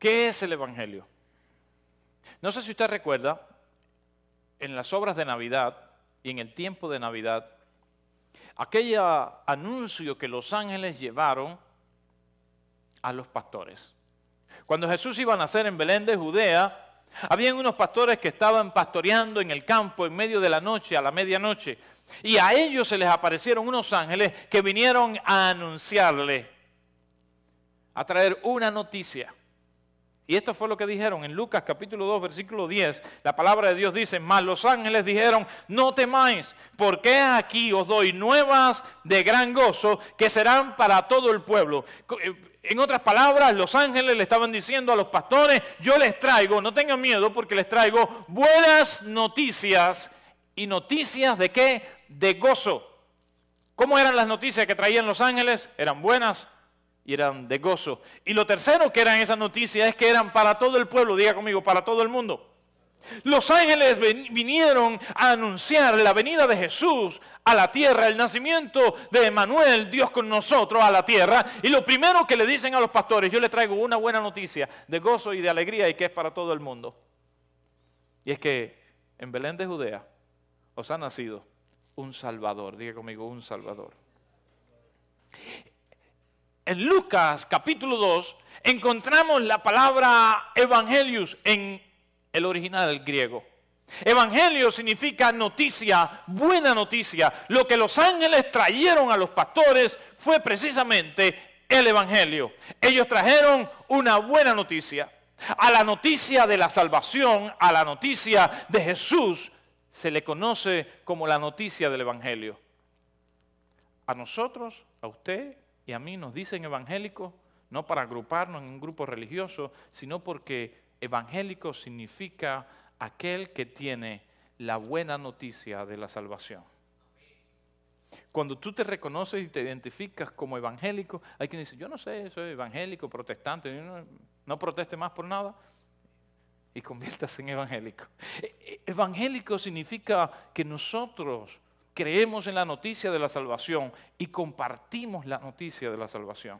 ¿Qué es el Evangelio? No sé si usted recuerda, en las obras de Navidad y en el tiempo de Navidad, aquel anuncio que los ángeles llevaron a los pastores. Cuando Jesús iba a nacer en Belén de Judea, habían unos pastores que estaban pastoreando en el campo en medio de la noche, a la medianoche, y a ellos se les aparecieron unos ángeles que vinieron a anunciarle, a traer una noticia. Y esto fue lo que dijeron en Lucas capítulo 2, versículo 10. La palabra de Dios dice, mas los ángeles dijeron, no temáis, porque aquí os doy nuevas de gran gozo que serán para todo el pueblo. Eh, en otras palabras, los ángeles le estaban diciendo a los pastores, yo les traigo, no tengan miedo porque les traigo buenas noticias. ¿Y noticias de qué? De gozo. ¿Cómo eran las noticias que traían los ángeles? Eran buenas y eran de gozo. Y lo tercero que eran esas noticias es que eran para todo el pueblo, diga conmigo, para todo el mundo. Los ángeles vinieron a anunciar la venida de Jesús a la tierra, el nacimiento de Emanuel, Dios con nosotros, a la tierra. Y lo primero que le dicen a los pastores, yo les traigo una buena noticia de gozo y de alegría y que es para todo el mundo. Y es que en Belén de Judea os ha nacido un Salvador, diga conmigo, un Salvador. En Lucas capítulo 2 encontramos la palabra evangelius en el original griego. Evangelio significa noticia, buena noticia. Lo que los ángeles trajeron a los pastores fue precisamente el Evangelio. Ellos trajeron una buena noticia. A la noticia de la salvación, a la noticia de Jesús, se le conoce como la noticia del Evangelio. A nosotros, a usted y a mí nos dicen evangélicos no para agruparnos en un grupo religioso, sino porque evangélico significa aquel que tiene la buena noticia de la salvación. Cuando tú te reconoces y te identificas como evangélico, hay quien dice, yo no sé, soy evangélico, protestante, no, no proteste más por nada y conviértase en evangélico. E, e, evangélico significa que nosotros creemos en la noticia de la salvación y compartimos la noticia de la salvación.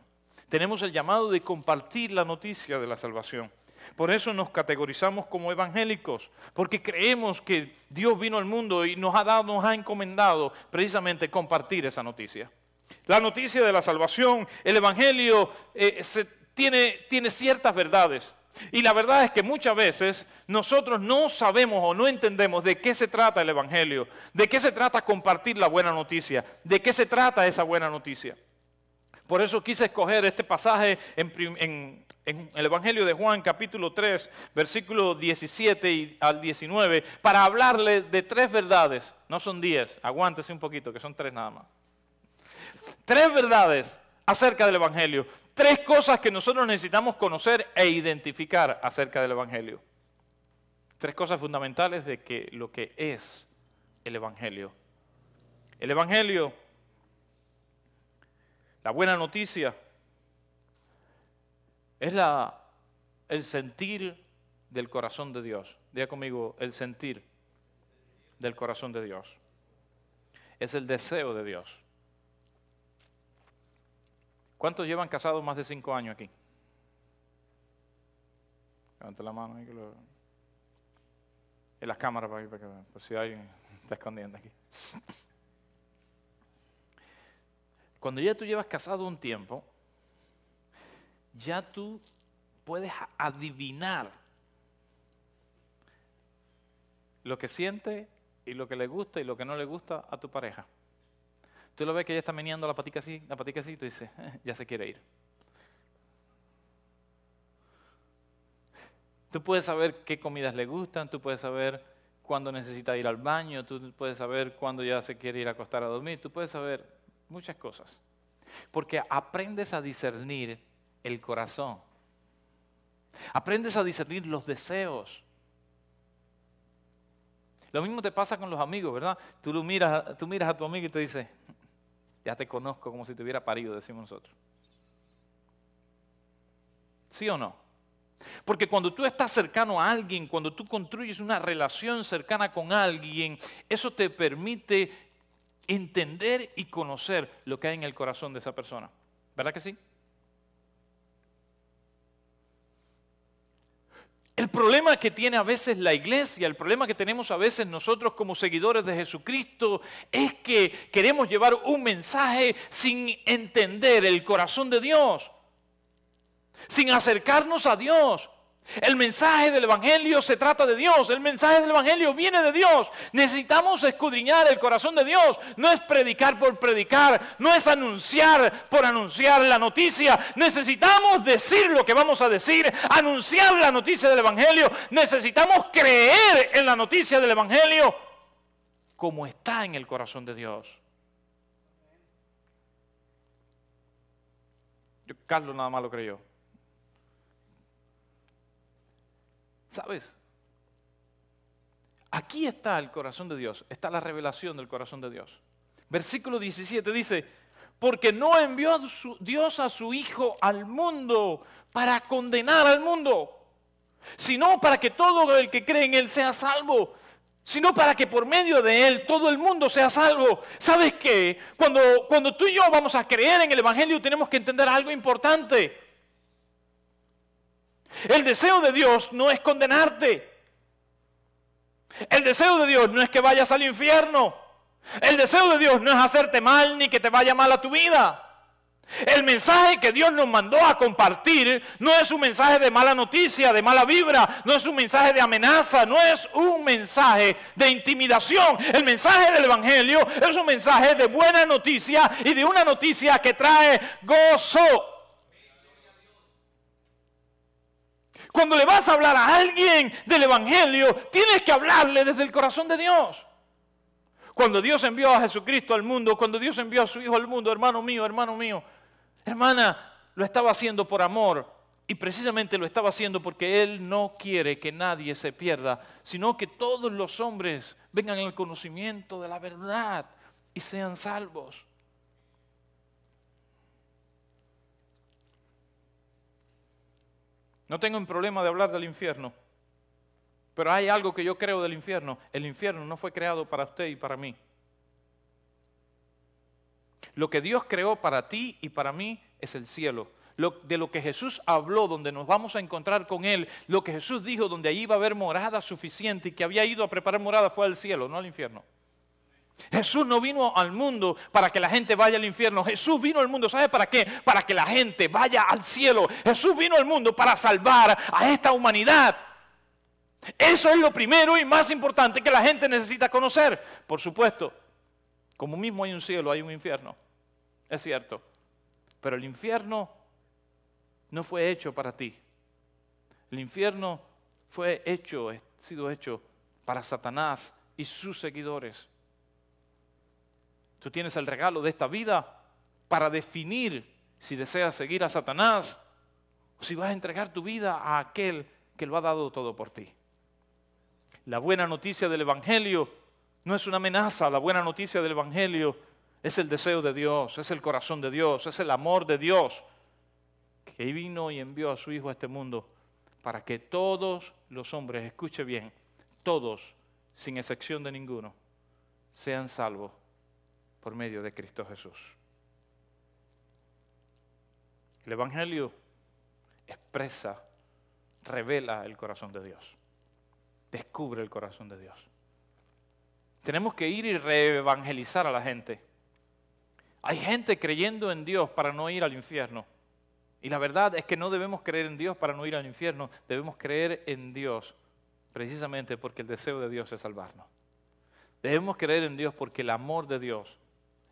Tenemos el llamado de compartir la noticia de la salvación. Por eso nos categorizamos como evangélicos, porque creemos que Dios vino al mundo y nos ha dado, nos ha encomendado precisamente compartir esa noticia. La noticia de la salvación, el evangelio eh, tiene, tiene ciertas verdades. Y la verdad es que muchas veces nosotros no sabemos o no entendemos de qué se trata el Evangelio, de qué se trata compartir la buena noticia, de qué se trata esa buena noticia. Por eso quise escoger este pasaje en, el Evangelio de Juan capítulo 3, versículo 17 al 19, para hablarle de tres verdades. No son diez, aguántese un poquito, que son tres nada más. Tres verdades acerca del Evangelio. Tres cosas que nosotros necesitamos conocer e identificar acerca del Evangelio. Tres cosas fundamentales de que lo que es el Evangelio. El Evangelio la buena noticia es la, el sentir del corazón de Dios. Diga conmigo, el sentir del corazón de Dios. Es el deseo de Dios. ¿Cuántos llevan casados más de cinco años aquí? Levanta la mano ahí que lo... En las cámaras para, para que, por si alguien está escondiendo aquí. Cuando ya tú llevas casado un tiempo, ya tú puedes adivinar lo que siente y lo que le gusta y lo que no le gusta a tu pareja. Tú lo ves que ella está meneando la patica así, la patica así, tú dices, ya se quiere ir. Tú puedes saber qué comidas le gustan, tú puedes saber cuándo necesita ir al baño, tú puedes saber cuándo ya se quiere ir a acostar a dormir, tú puedes saber muchas cosas. Porque aprendes a discernir el corazón. Aprendes a discernir los deseos. Lo mismo te pasa con los amigos, ¿verdad? Tú, miras, tú miras a tu amigo y te dice, ya te conozco como si te hubiera parido, decimos nosotros. ¿Sí o no? Porque cuando tú estás cercano a alguien, cuando tú construyes una relación cercana con alguien, eso te permite entender y conocer lo que hay en el corazón de esa persona. ¿Verdad que sí? El problema que tiene a veces la iglesia, el problema que tenemos a veces nosotros como seguidores de Jesucristo, es que queremos llevar un mensaje sin entender el corazón de Dios, sin acercarnos a Dios. El mensaje del Evangelio se trata de Dios, el mensaje del Evangelio viene de Dios. Necesitamos escudriñar el corazón de Dios. No es predicar por predicar, no es anunciar por anunciar la noticia. Necesitamos decir lo que vamos a decir, anunciar la noticia del Evangelio. Necesitamos creer en la noticia del Evangelio como está en el corazón de Dios. Carlos nada más lo creyó. ¿Sabes? Aquí está el corazón de Dios, está la revelación del corazón de Dios. Versículo 17 dice, porque no envió Dios a su Hijo al mundo para condenar al mundo, sino para que todo el que cree en Él sea salvo, sino para que por medio de Él todo el mundo sea salvo. ¿Sabes qué? Cuando, cuando tú y yo vamos a creer en el Evangelio tenemos que entender algo importante. El deseo de Dios no es condenarte. El deseo de Dios no es que vayas al infierno. El deseo de Dios no es hacerte mal ni que te vaya mal a tu vida. El mensaje que Dios nos mandó a compartir no es un mensaje de mala noticia, de mala vibra, no es un mensaje de amenaza, no es un mensaje de intimidación. El mensaje del Evangelio es un mensaje de buena noticia y de una noticia que trae gozo. Cuando le vas a hablar a alguien del Evangelio, tienes que hablarle desde el corazón de Dios. Cuando Dios envió a Jesucristo al mundo, cuando Dios envió a su Hijo al mundo, hermano mío, hermano mío, hermana, lo estaba haciendo por amor. Y precisamente lo estaba haciendo porque Él no quiere que nadie se pierda, sino que todos los hombres vengan al conocimiento de la verdad y sean salvos. No tengo un problema de hablar del infierno, pero hay algo que yo creo del infierno. El infierno no fue creado para usted y para mí. Lo que Dios creó para ti y para mí es el cielo. de lo que Jesús habló, donde nos vamos a encontrar con Él, lo que Jesús dijo, donde allí iba a haber morada suficiente y que había ido a preparar morada fue al cielo, no al infierno. Jesús no vino al mundo para que la gente vaya al infierno. Jesús vino al mundo, ¿sabe para qué? Para que la gente vaya al cielo. Jesús vino al mundo para salvar a esta humanidad. Eso es lo primero y más importante que la gente necesita conocer. Por supuesto, como mismo hay un cielo, hay un infierno. Es cierto. Pero el infierno no fue hecho para ti. El infierno fue hecho, ha sido hecho para Satanás y sus seguidores. Tú tienes el regalo de esta vida para definir si deseas seguir a Satanás o si vas a entregar tu vida a aquel que lo ha dado todo por ti. La buena noticia del Evangelio no es una amenaza, la buena noticia del Evangelio es el deseo de Dios, es el corazón de Dios, es el amor de Dios que vino y envió a su Hijo a este mundo para que todos los hombres, escuche bien, todos, sin excepción de ninguno, sean salvos por medio de Cristo Jesús. El Evangelio expresa, revela el corazón de Dios, descubre el corazón de Dios. Tenemos que ir y reevangelizar a la gente. Hay gente creyendo en Dios para no ir al infierno. Y la verdad es que no debemos creer en Dios para no ir al infierno, debemos creer en Dios precisamente porque el deseo de Dios es salvarnos. Debemos creer en Dios porque el amor de Dios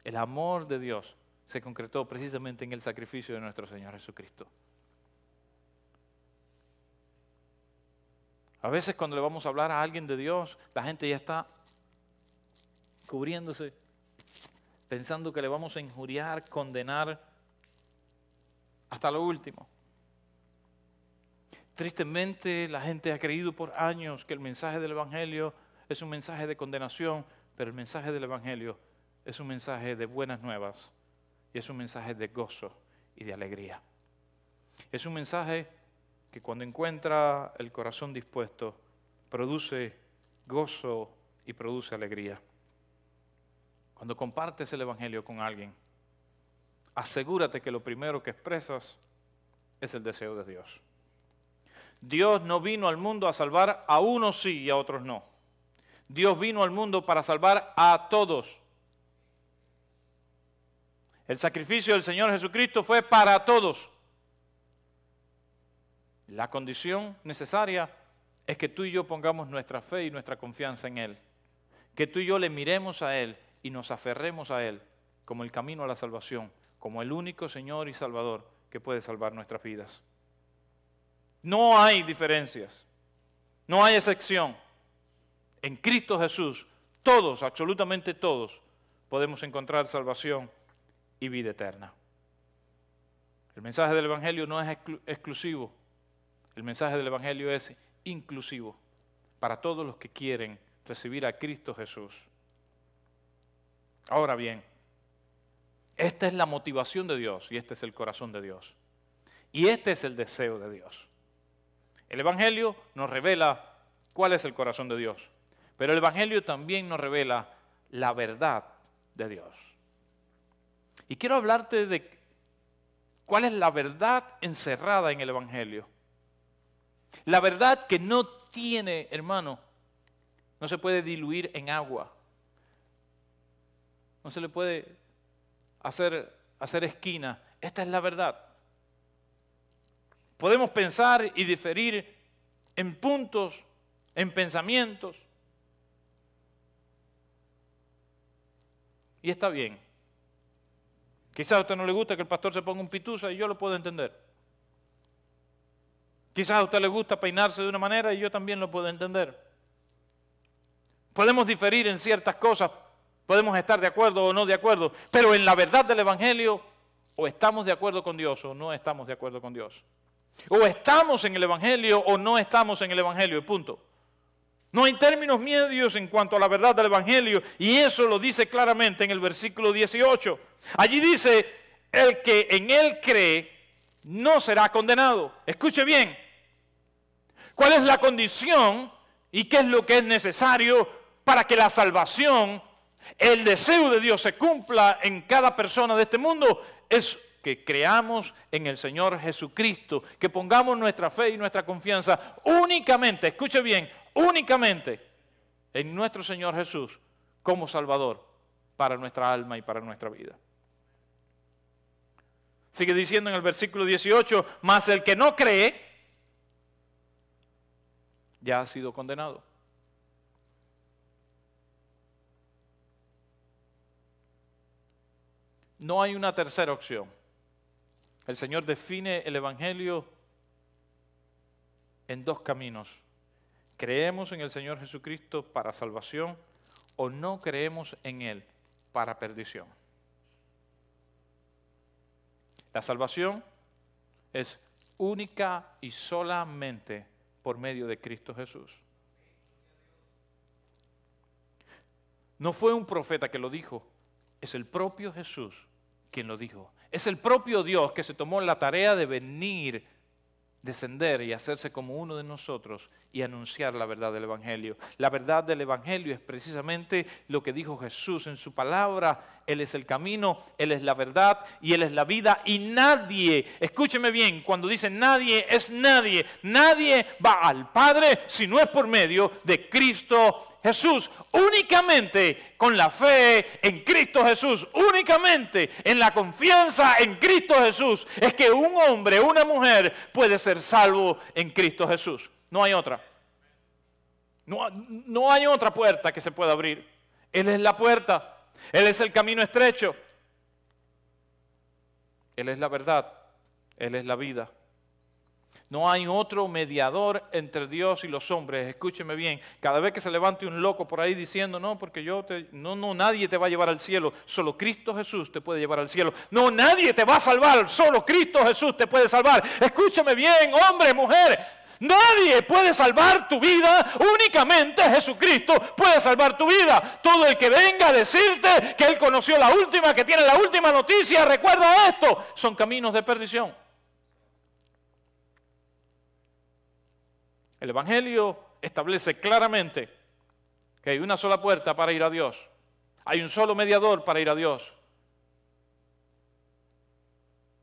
el amor de Dios se concretó precisamente en el sacrificio de nuestro Señor Jesucristo. A veces cuando le vamos a hablar a alguien de Dios, la gente ya está cubriéndose, pensando que le vamos a injuriar, condenar hasta lo último. Tristemente la gente ha creído por años que el mensaje del Evangelio es un mensaje de condenación, pero el mensaje del Evangelio es un mensaje de buenas nuevas y es un mensaje de gozo y de alegría. Es un mensaje que cuando encuentra el corazón dispuesto, produce gozo y produce alegría. Cuando compartes el Evangelio con alguien, asegúrate que lo primero que expresas es el deseo de Dios. Dios no vino al mundo a salvar a unos sí y a otros no. Dios vino al mundo para salvar a todos. El sacrificio del Señor Jesucristo fue para todos. La condición necesaria es que tú y yo pongamos nuestra fe y nuestra confianza en Él. Que tú y yo le miremos a Él y nos aferremos a Él como el camino a la salvación, como el único Señor y Salvador que puede salvar nuestras vidas. No hay diferencias, no hay excepción. En Cristo Jesús, todos, absolutamente todos, podemos encontrar salvación y vida eterna. El mensaje del Evangelio no es exclusivo, el mensaje del Evangelio es inclusivo para todos los que quieren recibir a Cristo Jesús. Ahora bien, esta es la motivación de Dios y este es el corazón de Dios. Y este es el deseo de Dios. El Evangelio nos revela cuál es el corazón de Dios, pero el Evangelio también nos revela la verdad de Dios. Y quiero hablarte de cuál es la verdad encerrada en el Evangelio. La verdad que no tiene, hermano, no se puede diluir en agua. No se le puede hacer, hacer esquina. Esta es la verdad. Podemos pensar y diferir en puntos, en pensamientos. Y está bien. Quizás a usted no le gusta que el pastor se ponga un pituza y yo lo puedo entender. Quizás a usted le gusta peinarse de una manera y yo también lo puedo entender. Podemos diferir en ciertas cosas, podemos estar de acuerdo o no de acuerdo, pero en la verdad del Evangelio o estamos de acuerdo con Dios o no estamos de acuerdo con Dios. O estamos en el Evangelio o no estamos en el Evangelio, punto. No hay términos medios en cuanto a la verdad del Evangelio y eso lo dice claramente en el versículo 18. Allí dice, el que en él cree no será condenado. Escuche bien, cuál es la condición y qué es lo que es necesario para que la salvación, el deseo de Dios se cumpla en cada persona de este mundo, es que creamos en el Señor Jesucristo, que pongamos nuestra fe y nuestra confianza únicamente, escuche bien, únicamente en nuestro Señor Jesús como Salvador para nuestra alma y para nuestra vida. Sigue diciendo en el versículo 18, más el que no cree, ya ha sido condenado. No hay una tercera opción. El Señor define el Evangelio en dos caminos. Creemos en el Señor Jesucristo para salvación o no creemos en Él para perdición. La salvación es única y solamente por medio de Cristo Jesús. No fue un profeta que lo dijo, es el propio Jesús quien lo dijo. Es el propio Dios que se tomó la tarea de venir descender y hacerse como uno de nosotros y anunciar la verdad del Evangelio. La verdad del Evangelio es precisamente lo que dijo Jesús en su palabra. Él es el camino, Él es la verdad y Él es la vida. Y nadie, escúcheme bien, cuando dice nadie es nadie, nadie va al Padre si no es por medio de Cristo Jesús, únicamente con la fe en Cristo Jesús, únicamente en la confianza en Cristo Jesús, es que un hombre, una mujer puede ser salvo en Cristo Jesús. No hay otra. No, no hay otra puerta que se pueda abrir. Él es la puerta. Él es el camino estrecho. Él es la verdad. Él es la vida. No hay otro mediador entre Dios y los hombres. Escúcheme bien. Cada vez que se levante un loco por ahí diciendo, no, porque yo te, no, no, nadie te va a llevar al cielo. Solo Cristo Jesús te puede llevar al cielo. No, nadie te va a salvar. Solo Cristo Jesús te puede salvar. Escúcheme bien, hombre, mujer. Nadie puede salvar tu vida, únicamente Jesucristo puede salvar tu vida. Todo el que venga a decirte que Él conoció la última, que tiene la última noticia, recuerda esto, son caminos de perdición. El Evangelio establece claramente que hay una sola puerta para ir a Dios. Hay un solo mediador para ir a Dios.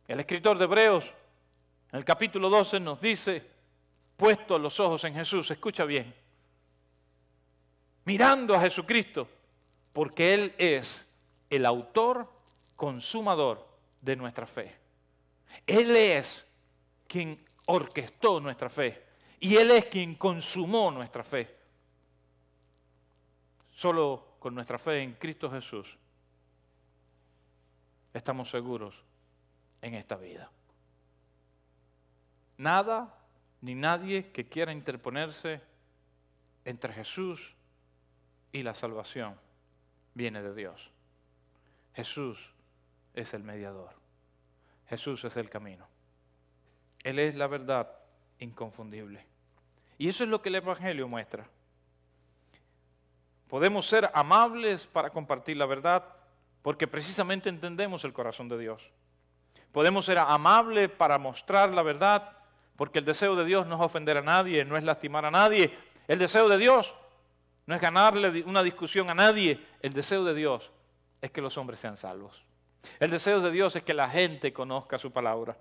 El escritor de Hebreos, en el capítulo 12, nos dice puestos los ojos en Jesús, escucha bien, mirando a Jesucristo, porque Él es el autor consumador de nuestra fe. Él es quien orquestó nuestra fe y Él es quien consumó nuestra fe. Solo con nuestra fe en Cristo Jesús estamos seguros en esta vida. Nada ni nadie que quiera interponerse entre Jesús y la salvación viene de Dios. Jesús es el mediador. Jesús es el camino. Él es la verdad inconfundible. Y eso es lo que el Evangelio muestra. Podemos ser amables para compartir la verdad porque precisamente entendemos el corazón de Dios. Podemos ser amables para mostrar la verdad porque el deseo de Dios no es ofender a nadie, no es lastimar a nadie. El deseo de Dios no es ganarle una discusión a nadie. El deseo de Dios es que los hombres sean salvos. El deseo de Dios es que la gente conozca su palabra.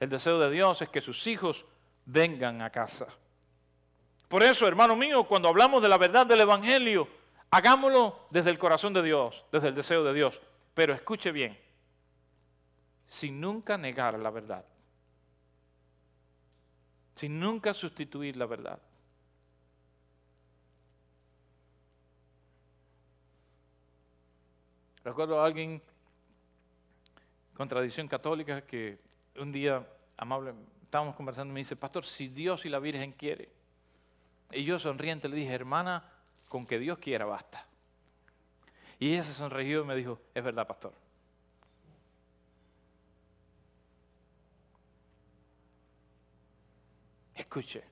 El deseo de Dios es que sus hijos vengan a casa. Por eso, hermano mío, cuando hablamos de la verdad del Evangelio, hagámoslo desde el corazón de Dios, desde el deseo de Dios. Pero escuche bien, sin nunca negar la verdad, sin nunca sustituir la verdad. Recuerdo a alguien con tradición católica que un día, amable, estábamos conversando y me dice, pastor, si Dios y la Virgen quiere. Y yo sonriente le dije, hermana, con que Dios quiera basta. Y ella se sonrió y me dijo, es verdad, pastor. Escuche,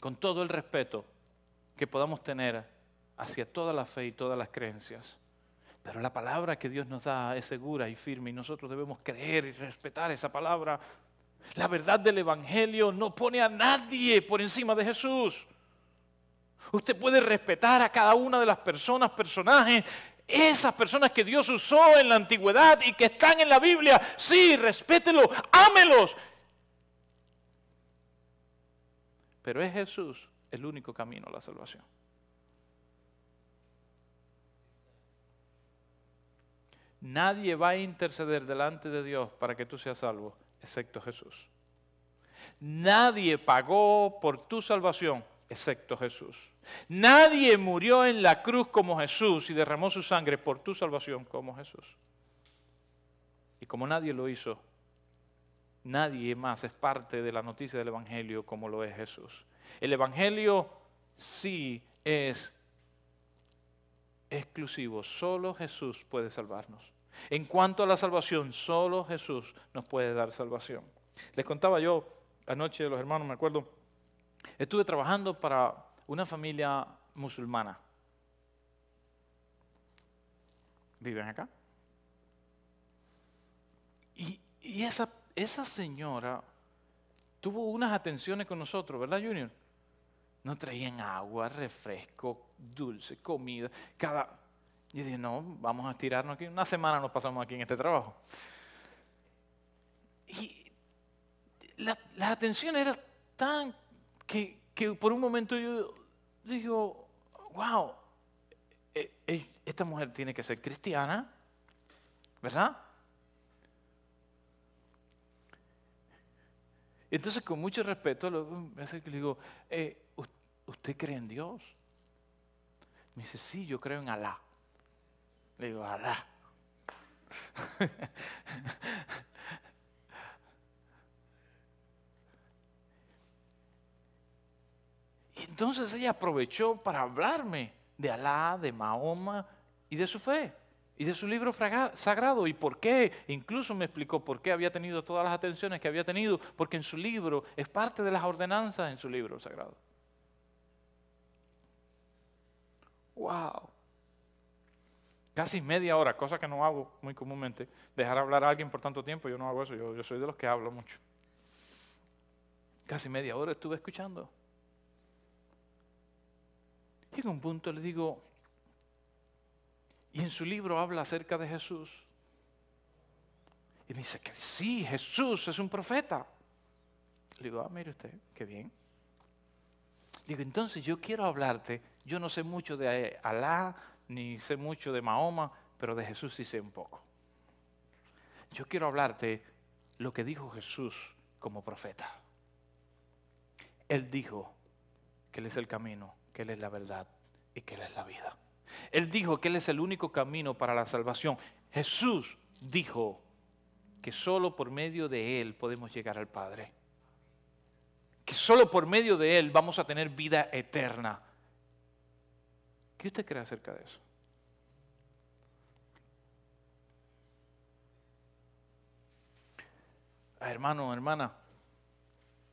con todo el respeto que podamos tener hacia toda la fe y todas las creencias, pero la palabra que Dios nos da es segura y firme y nosotros debemos creer y respetar esa palabra. La verdad del Evangelio no pone a nadie por encima de Jesús. Usted puede respetar a cada una de las personas, personajes, esas personas que Dios usó en la antigüedad y que están en la Biblia. Sí, respételo, ámelos. Pero es Jesús el único camino a la salvación. Nadie va a interceder delante de Dios para que tú seas salvo, excepto Jesús. Nadie pagó por tu salvación, excepto Jesús. Nadie murió en la cruz como Jesús y derramó su sangre por tu salvación como Jesús. Y como nadie lo hizo, nadie más es parte de la noticia del Evangelio como lo es Jesús. El Evangelio sí es exclusivo. Solo Jesús puede salvarnos. En cuanto a la salvación, solo Jesús nos puede dar salvación. Les contaba yo anoche, los hermanos, me acuerdo, estuve trabajando para una familia musulmana. ¿Viven acá? Y, y esa, esa señora tuvo unas atenciones con nosotros, ¿verdad, Junior? No traían agua, refresco, dulce, comida. Cada... Y dije, no, vamos a estirarnos aquí. Una semana nos pasamos aquí en este trabajo. Y la, atención era tan que, por un momento yo digo, wow, e, e, esta mujer tiene que ser cristiana, ¿verdad? Entonces, con mucho respeto, le digo, eh, ¿usted cree en Dios? Me dice, sí, yo creo en Alá. Le digo, Alá. y entonces ella aprovechó para hablarme de Alá, de Mahoma y de su fe y de su libro sagrado y por qué. Incluso me explicó por qué había tenido todas las atenciones que había tenido, porque en su libro es parte de las ordenanzas en su libro sagrado. Wow. Casi media hora, cosa que no hago muy comúnmente. Dejar hablar a alguien por tanto tiempo, yo no hago eso, yo, soy de los que hablo mucho. Casi media hora estuve escuchando. En un punto le digo, y en su libro habla acerca de Jesús. Y me dice que sí, Jesús es un profeta. Le digo, ah, mire usted, qué bien. Digo, entonces yo quiero hablarte, yo no sé mucho de Alá, ni sé mucho de Mahoma, pero de Jesús sí sé un poco. Yo quiero hablarte lo que dijo Jesús como profeta. Él dijo que Él es el camino, que Él es la verdad y que Él es la vida. Él dijo que Él es el único camino para la salvación. Jesús dijo que solo por medio de Él podemos llegar al Padre. Que solo por medio de Él vamos a tener vida eterna. ¿Qué usted cree acerca de eso? Ah, hermano, hermana,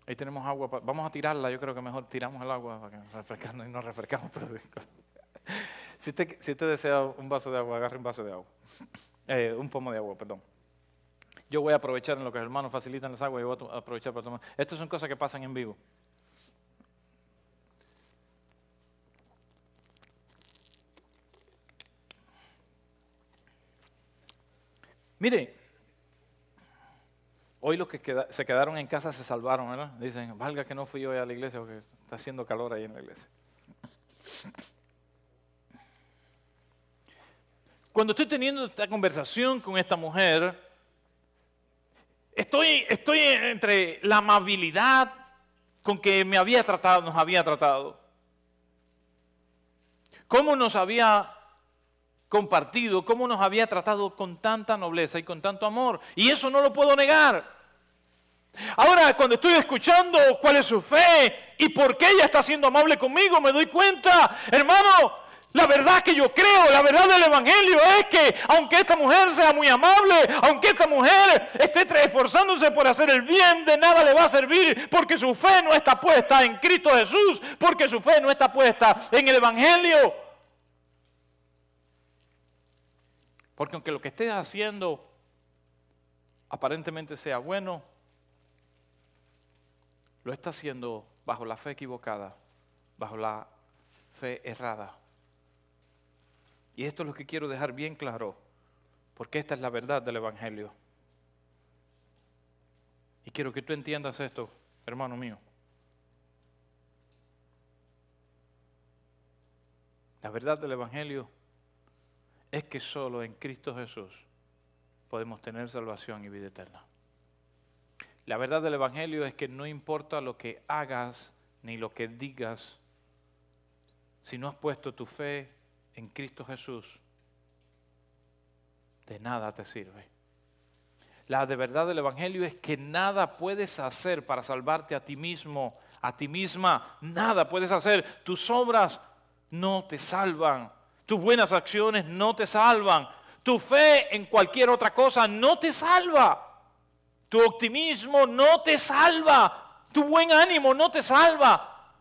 ahí tenemos agua. Vamos a tirarla, yo creo que mejor tiramos el agua para que nos refrescamos y nos refrescamos. Si, usted, desea un vaso de agua, agarre un vaso de agua. Eh, un pomo de agua, perdón. Yo voy a aprovechar en lo que los hermanos facilitan las aguas y voy a aprovechar para tomar. Estas son cosas que pasan en vivo. Mire, hoy los que se quedaron en casa se salvaron, ¿verdad? Dicen, valga que no fui yo a la iglesia porque está haciendo calor ahí en la iglesia. Cuando estoy teniendo esta conversación con esta mujer, estoy, estoy entre la amabilidad con que me había tratado, nos había tratado, cómo nos había compartido, cómo nos había tratado con tanta nobleza y con tanto amor. Y eso no lo puedo negar. Ahora, cuando estoy escuchando cuál es su fe y por qué ella está siendo amable conmigo, me doy cuenta, hermano, la verdad que yo creo, la verdad del Evangelio es que aunque esta mujer sea muy amable, aunque esta mujer esté esforzándose por hacer el bien, de nada le va a servir porque su fe no está puesta en Cristo Jesús, porque su fe no está puesta en el Evangelio. Porque aunque lo que estés haciendo aparentemente sea bueno, lo está haciendo bajo la fe equivocada, bajo la fe errada. Y esto es lo que quiero dejar bien claro, porque esta es la verdad del Evangelio. Y quiero que tú entiendas esto, hermano mío. La verdad del Evangelio es que solo en Cristo Jesús podemos tener salvación y vida eterna. La verdad del Evangelio es que no importa lo que hagas ni lo que digas, si no has puesto tu fe en Cristo Jesús, de nada te sirve. La de verdad del Evangelio es que nada puedes hacer para salvarte a ti mismo, a ti misma. Nada puedes hacer. Tus obras no te salvan. Tus buenas acciones no te salvan. Tu fe en cualquier otra cosa no te salva. Tu optimismo no te salva. Tu buen ánimo no te salva.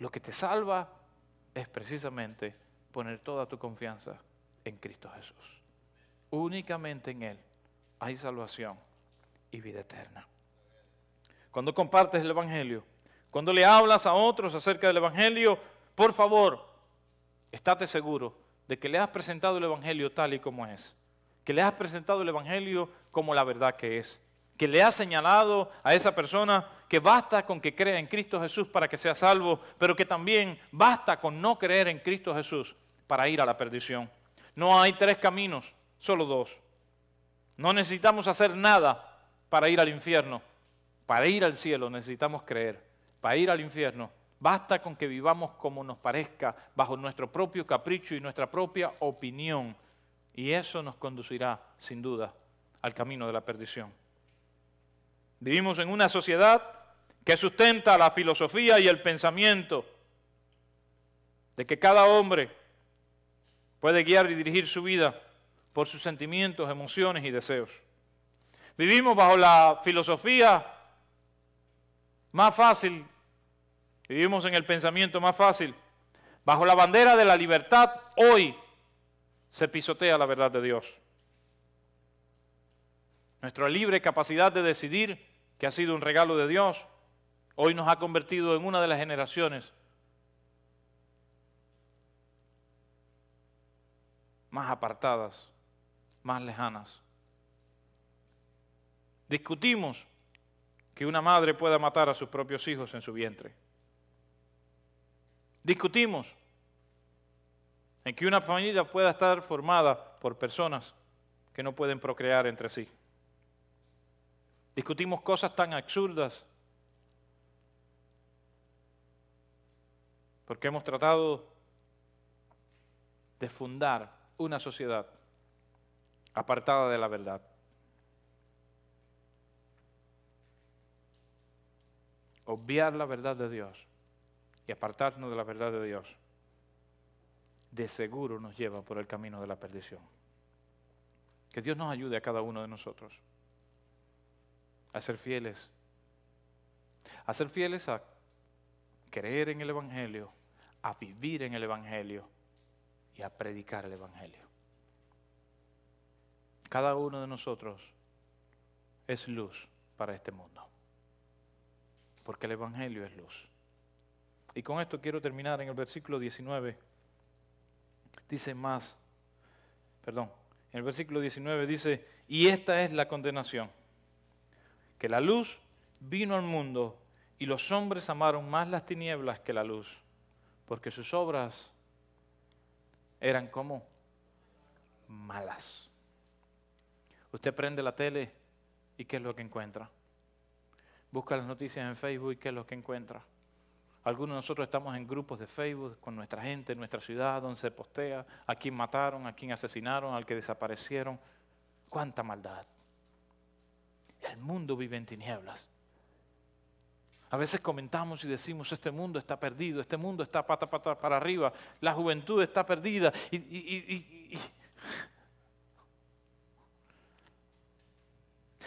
Lo que te salva es precisamente poner toda tu confianza en Cristo Jesús. Únicamente en Él hay salvación y vida eterna. Cuando compartes el Evangelio, cuando le hablas a otros acerca del Evangelio, por favor, estate seguro de que le has presentado el Evangelio tal y como es, que le has presentado el Evangelio como la verdad que es, que le has señalado a esa persona que basta con que crea en Cristo Jesús para que sea salvo, pero que también basta con no creer en Cristo Jesús para ir a la perdición. No hay tres caminos, solo dos. No necesitamos hacer nada para ir al infierno. Para ir al cielo necesitamos creer. Para ir al infierno basta con que vivamos como nos parezca, bajo nuestro propio capricho y nuestra propia opinión. Y eso nos conducirá, sin duda, al camino de la perdición. Vivimos en una sociedad que sustenta la filosofía y el pensamiento de que cada hombre puede guiar y dirigir su vida por sus sentimientos, emociones y deseos. Vivimos bajo la filosofía más fácil, vivimos en el pensamiento más fácil. Bajo la bandera de la libertad, hoy se pisotea la verdad de Dios. Nuestra libre capacidad de decidir, que ha sido un regalo de Dios, hoy nos ha convertido en una de las generaciones más apartadas, más lejanas. Discutimos que una madre pueda matar a sus propios hijos en su vientre. Discutimos en que una familia pueda estar formada por personas que no pueden procrear entre sí. Discutimos cosas tan absurdas porque hemos tratado de fundar una sociedad apartada de la verdad. Obviar la verdad de Dios y apartarnos de la verdad de Dios, de seguro nos lleva por el camino de la perdición. Que Dios nos ayude a cada uno de nosotros a ser fieles, a ser fieles a creer en el Evangelio, a vivir en el Evangelio y a predicar el Evangelio. Cada uno de nosotros es luz para este mundo, porque el Evangelio es luz. Y con esto quiero terminar en el versículo 19. Dice más, perdón, en el versículo 19 dice, y esta es la condenación, que la luz vino al mundo y los hombres amaron más las tinieblas que la luz, porque sus obras eran como malas. Usted prende la tele y ¿qué es lo que encuentra? Busca las noticias en Facebook y ¿qué es lo que encuentra? Algunos de nosotros estamos en grupos de Facebook con nuestra gente en nuestra ciudad, donde se postea a quién mataron, a quién asesinaron, al que desaparecieron. ¡Cuánta maldad! El mundo vive en tinieblas. A veces comentamos y decimos, este mundo está perdido, este mundo está pata, pata para arriba, la juventud está perdida. Y,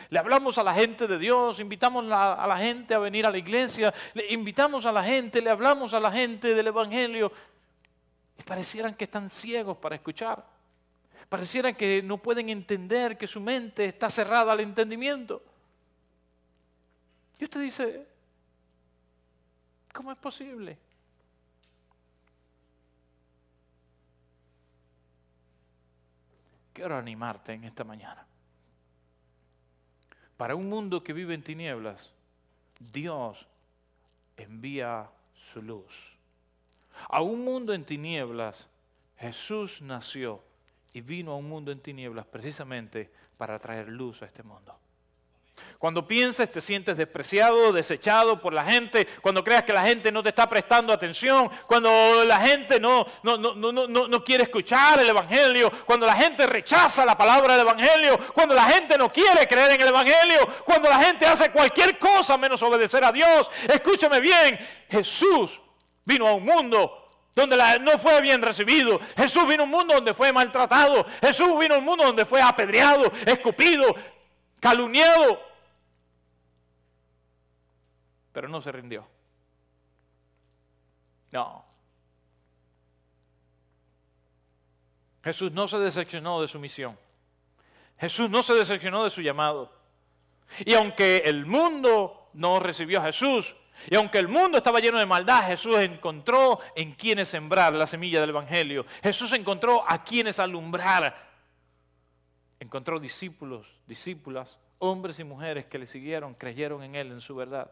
Le hablamos a la gente de Dios, invitamos a la gente a venir a la iglesia, le invitamos a la gente, le hablamos a la gente del Evangelio. Y parecieran que están ciegos para escuchar. Parecieran que no pueden entender que su mente está cerrada al entendimiento. Y usted dice, ¿cómo es posible? Quiero animarte en esta mañana. Para un mundo que vive en tinieblas, Dios envía su luz. A un mundo en tinieblas, Jesús nació y vino a un mundo en tinieblas precisamente para traer luz a este mundo. Cuando pienses, te sientes despreciado, desechado por la gente, cuando creas que la gente no te está prestando atención, cuando la gente no, no, no, no, quiere escuchar el Evangelio, cuando la gente rechaza la palabra del Evangelio, cuando la gente no quiere creer en el Evangelio, cuando la gente hace cualquier cosa menos obedecer a Dios. Escúchame bien, Jesús vino a un mundo donde no fue bien recibido. Jesús vino a un mundo donde fue maltratado. Jesús vino a un mundo donde fue apedreado, escupido, calumniado pero no se rindió. No. Jesús no se decepcionó de su misión. Jesús no se decepcionó de su llamado. Y aunque el mundo no recibió a Jesús, y aunque el mundo estaba lleno de maldad, Jesús encontró en quienes sembrar la semilla del Evangelio. Jesús encontró a quienes alumbrar. Encontró discípulos, discípulas, hombres y mujeres que le siguieron, creyeron en Él, en su verdad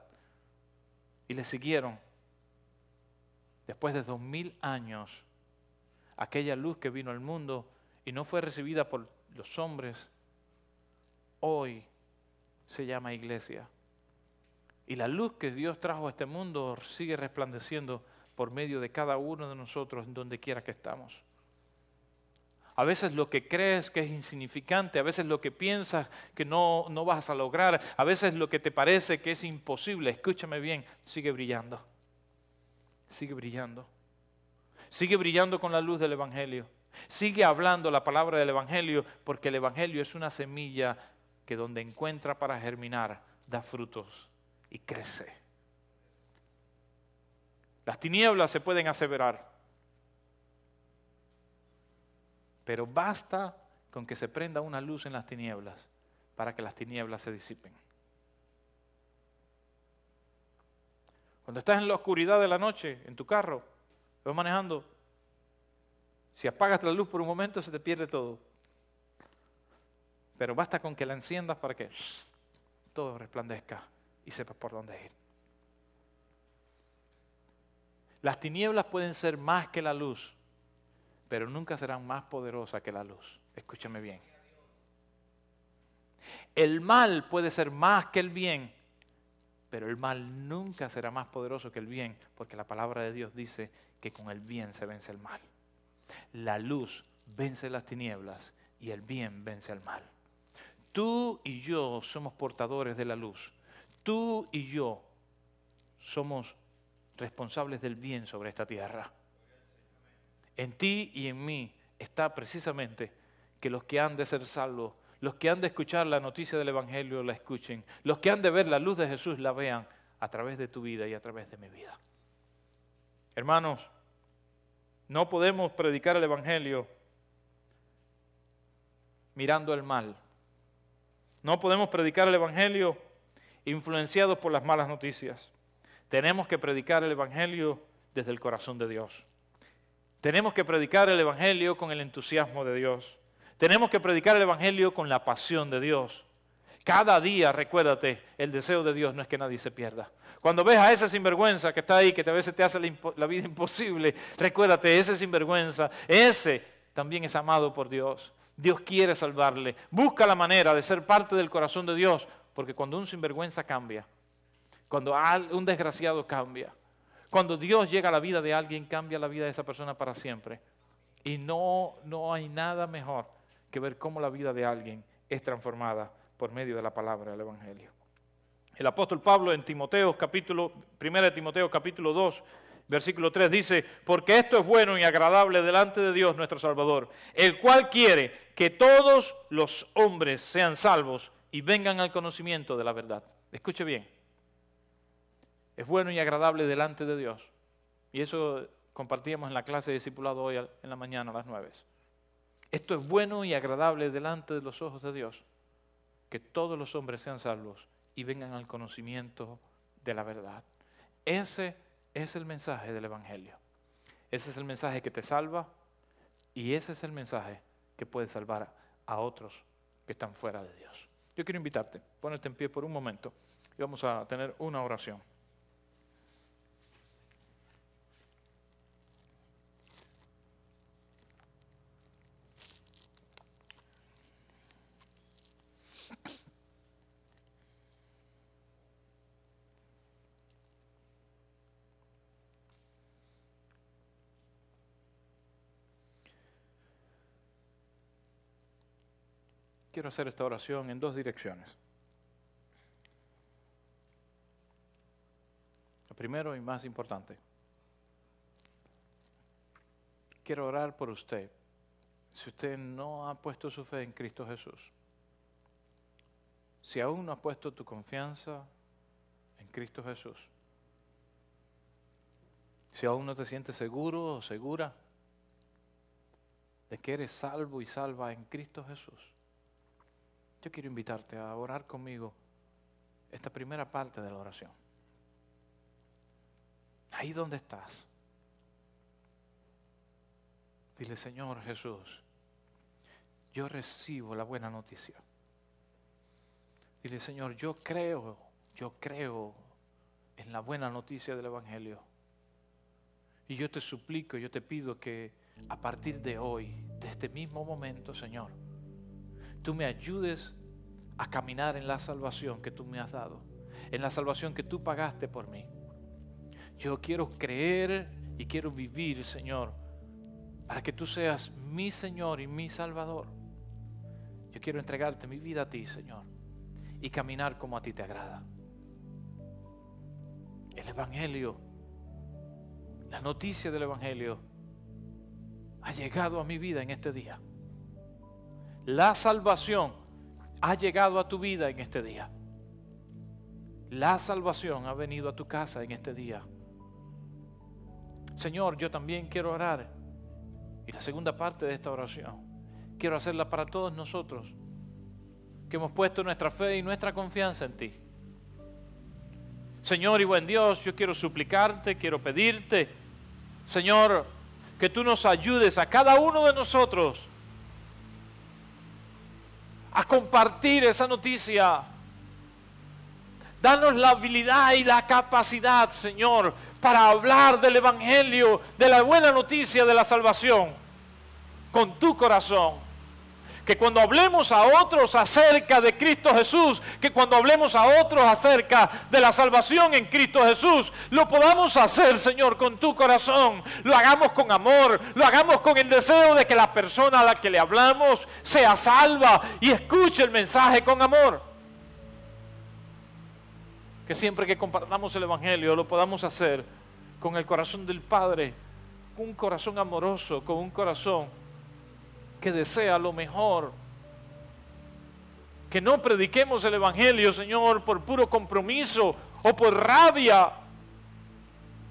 y le siguieron. Después de dos mil años, aquella luz que vino al mundo y no fue recibida por los hombres, hoy se llama iglesia. Y la luz que Dios trajo a este mundo sigue resplandeciendo por medio de cada uno de nosotros, donde quiera que estamos. A veces lo que crees que es insignificante, a veces lo que piensas que no, no vas a lograr, a veces lo que te parece que es imposible, escúchame bien, sigue brillando. Sigue brillando. Sigue brillando con la luz del Evangelio. Sigue hablando la palabra del Evangelio porque el Evangelio es una semilla que donde encuentra para germinar da frutos y crece. Las tinieblas se pueden aseverar. Pero basta con que se prenda una luz en las tinieblas para que las tinieblas se disipen. Cuando estás en la oscuridad de la noche, en tu carro, vas manejando, si apagas la luz por un momento se te pierde todo. Pero basta con que la enciendas para que todo resplandezca y sepas por dónde ir. Las tinieblas pueden ser más que la luz, pero nunca serán más poderosas que la luz. Escúchame bien. El mal puede ser más que el bien, pero el mal nunca será más poderoso que el bien, porque la palabra de Dios dice que con el bien se vence el mal. La luz vence las tinieblas y el bien vence al mal. Tú y yo somos portadores de la luz. Tú y yo somos responsables del bien sobre esta tierra. En ti y en mí está precisamente que los que han de ser salvos, los que han de escuchar la noticia del Evangelio la escuchen, los que han de ver la luz de Jesús la vean a través de tu vida y a través de mi vida. Hermanos, no podemos predicar el Evangelio mirando el mal. No podemos predicar el Evangelio influenciados por las malas noticias. Tenemos que predicar el Evangelio desde el corazón de Dios. Tenemos que predicar el Evangelio con el entusiasmo de Dios. Tenemos que predicar el Evangelio con la pasión de Dios. Cada día, recuérdate, el deseo de Dios no es que nadie se pierda. Cuando ves a ese sinvergüenza que está ahí, que a veces te hace la, vida imposible, recuérdate, ese sinvergüenza, ese también es amado por Dios. Dios quiere salvarle. Busca la manera de ser parte del corazón de Dios, porque cuando un sinvergüenza cambia, cuando un desgraciado cambia, cuando Dios llega a la vida de alguien, cambia la vida de esa persona para siempre. Y no, no hay nada mejor que ver cómo la vida de alguien es transformada por medio de la palabra del Evangelio. El apóstol Pablo en Timoteo, capítulo, 1 Timoteo capítulo 2, versículo 3 dice, porque esto es bueno y agradable delante de Dios nuestro Salvador, el cual quiere que todos los hombres sean salvos y vengan al conocimiento de la verdad. Escuche bien, es bueno y agradable delante de Dios. Y eso compartíamos en la clase de discipulado hoy en la mañana a las 9. Esto es bueno y agradable delante de los ojos de Dios, que todos los hombres sean salvos y vengan al conocimiento de la verdad. Ese es el mensaje del Evangelio. Ese es el mensaje que te salva y ese es el mensaje que puede salvar a otros que están fuera de Dios. Yo quiero invitarte, ponerte en pie por un momento y vamos a tener una oración. Quiero hacer esta oración en dos direcciones. Lo primero y más importante, quiero orar por usted. Si usted no ha puesto su fe en Cristo Jesús, si aún no ha puesto tu confianza en Cristo Jesús, si aún no te sientes seguro o segura de que eres salvo y salva en Cristo Jesús, yo quiero invitarte a orar conmigo esta primera parte de la oración. Ahí donde estás. Dile, Señor Jesús, yo recibo la buena noticia. Dile, Señor, yo creo, yo creo en la buena noticia del Evangelio. Y yo te suplico, yo te pido que a partir de hoy, de este mismo momento, Señor, tú me ayudes a caminar en la salvación que tú me has dado, en la salvación que tú pagaste por mí. Yo quiero creer y quiero vivir, Señor, para que tú seas mi Señor y mi Salvador. Yo quiero entregarte mi vida a ti, Señor, y caminar como a ti te agrada. El Evangelio, la noticia del Evangelio, ha llegado a mi vida en este día. La salvación ha llegado a tu vida en este día. La salvación ha venido a tu casa en este día. Señor, yo también quiero orar. Y la segunda parte de esta oración, quiero hacerla para todos nosotros, que hemos puesto nuestra fe y nuestra confianza en ti. Señor y buen Dios, yo quiero suplicarte, quiero pedirte, Señor, que tú nos ayudes a cada uno de nosotros a compartir esa noticia. Danos la habilidad y la capacidad, Señor, para hablar del Evangelio, de la buena noticia de la salvación, con tu corazón que cuando hablemos a otros acerca de Cristo Jesús, que cuando hablemos a otros acerca de la salvación en Cristo Jesús, lo podamos hacer, Señor, con tu corazón, lo hagamos con amor, lo hagamos con el deseo de que la persona a la que le hablamos sea salva y escuche el mensaje con amor. Que siempre que compartamos el Evangelio lo podamos hacer con el corazón del Padre, con un corazón amoroso, con un corazón que desea lo mejor. Que no prediquemos el Evangelio, Señor, por puro compromiso o por rabia.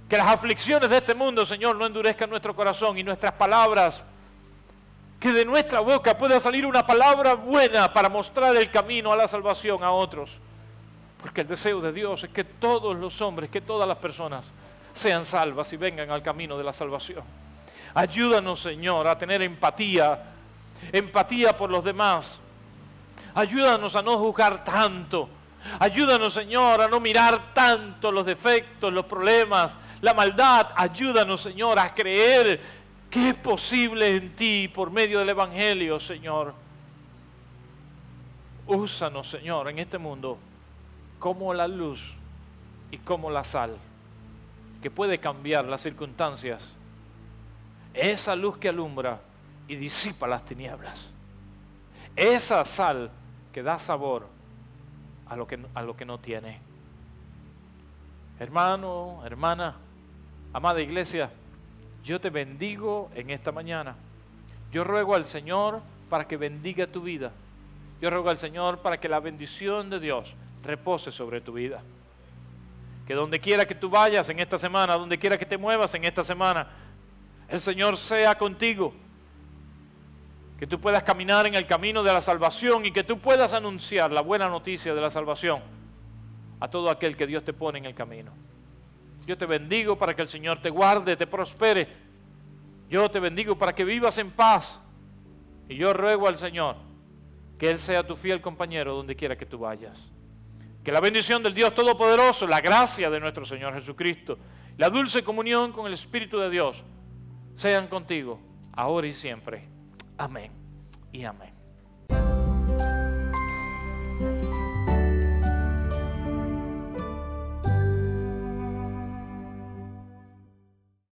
Que las aflicciones de este mundo, Señor, no endurezcan nuestro corazón y nuestras palabras. Que de nuestra boca pueda salir una palabra buena para mostrar el camino a la salvación a otros. Porque el deseo de Dios es que todos los hombres, que todas las personas sean salvas y vengan al camino de la salvación. Ayúdanos, Señor, a tener empatía empatía por los demás. Ayúdanos a no juzgar tanto. Ayúdanos, Señor, a no mirar tanto los defectos, los problemas, la maldad. Ayúdanos, Señor, a creer que es posible en ti por medio del Evangelio, Señor. Úsanos, Señor, en este mundo como la luz y como la sal, que puede cambiar las circunstancias. Esa luz que alumbra y disipa las tinieblas. Esa sal que da sabor a lo que, a lo que no tiene. Hermano, hermana, amada iglesia, yo te bendigo en esta mañana. Yo ruego al Señor para que bendiga tu vida. Yo ruego al Señor para que la bendición de Dios repose sobre tu vida. Que donde quiera que tú vayas en esta semana, donde quiera que te muevas en esta semana, el Señor sea contigo que tú puedas caminar en el camino de la salvación y que tú puedas anunciar la buena noticia de la salvación a todo aquel que Dios te pone en el camino. Yo te bendigo para que el Señor te guarde, te prospere. Yo te bendigo para que vivas en paz. Y yo ruego al Señor que Él sea tu fiel compañero donde quiera que tú vayas. Que la bendición del Dios Todopoderoso, la gracia de nuestro Señor Jesucristo, la dulce comunión con el Espíritu de Dios sean contigo, ahora y siempre. Amém e amém.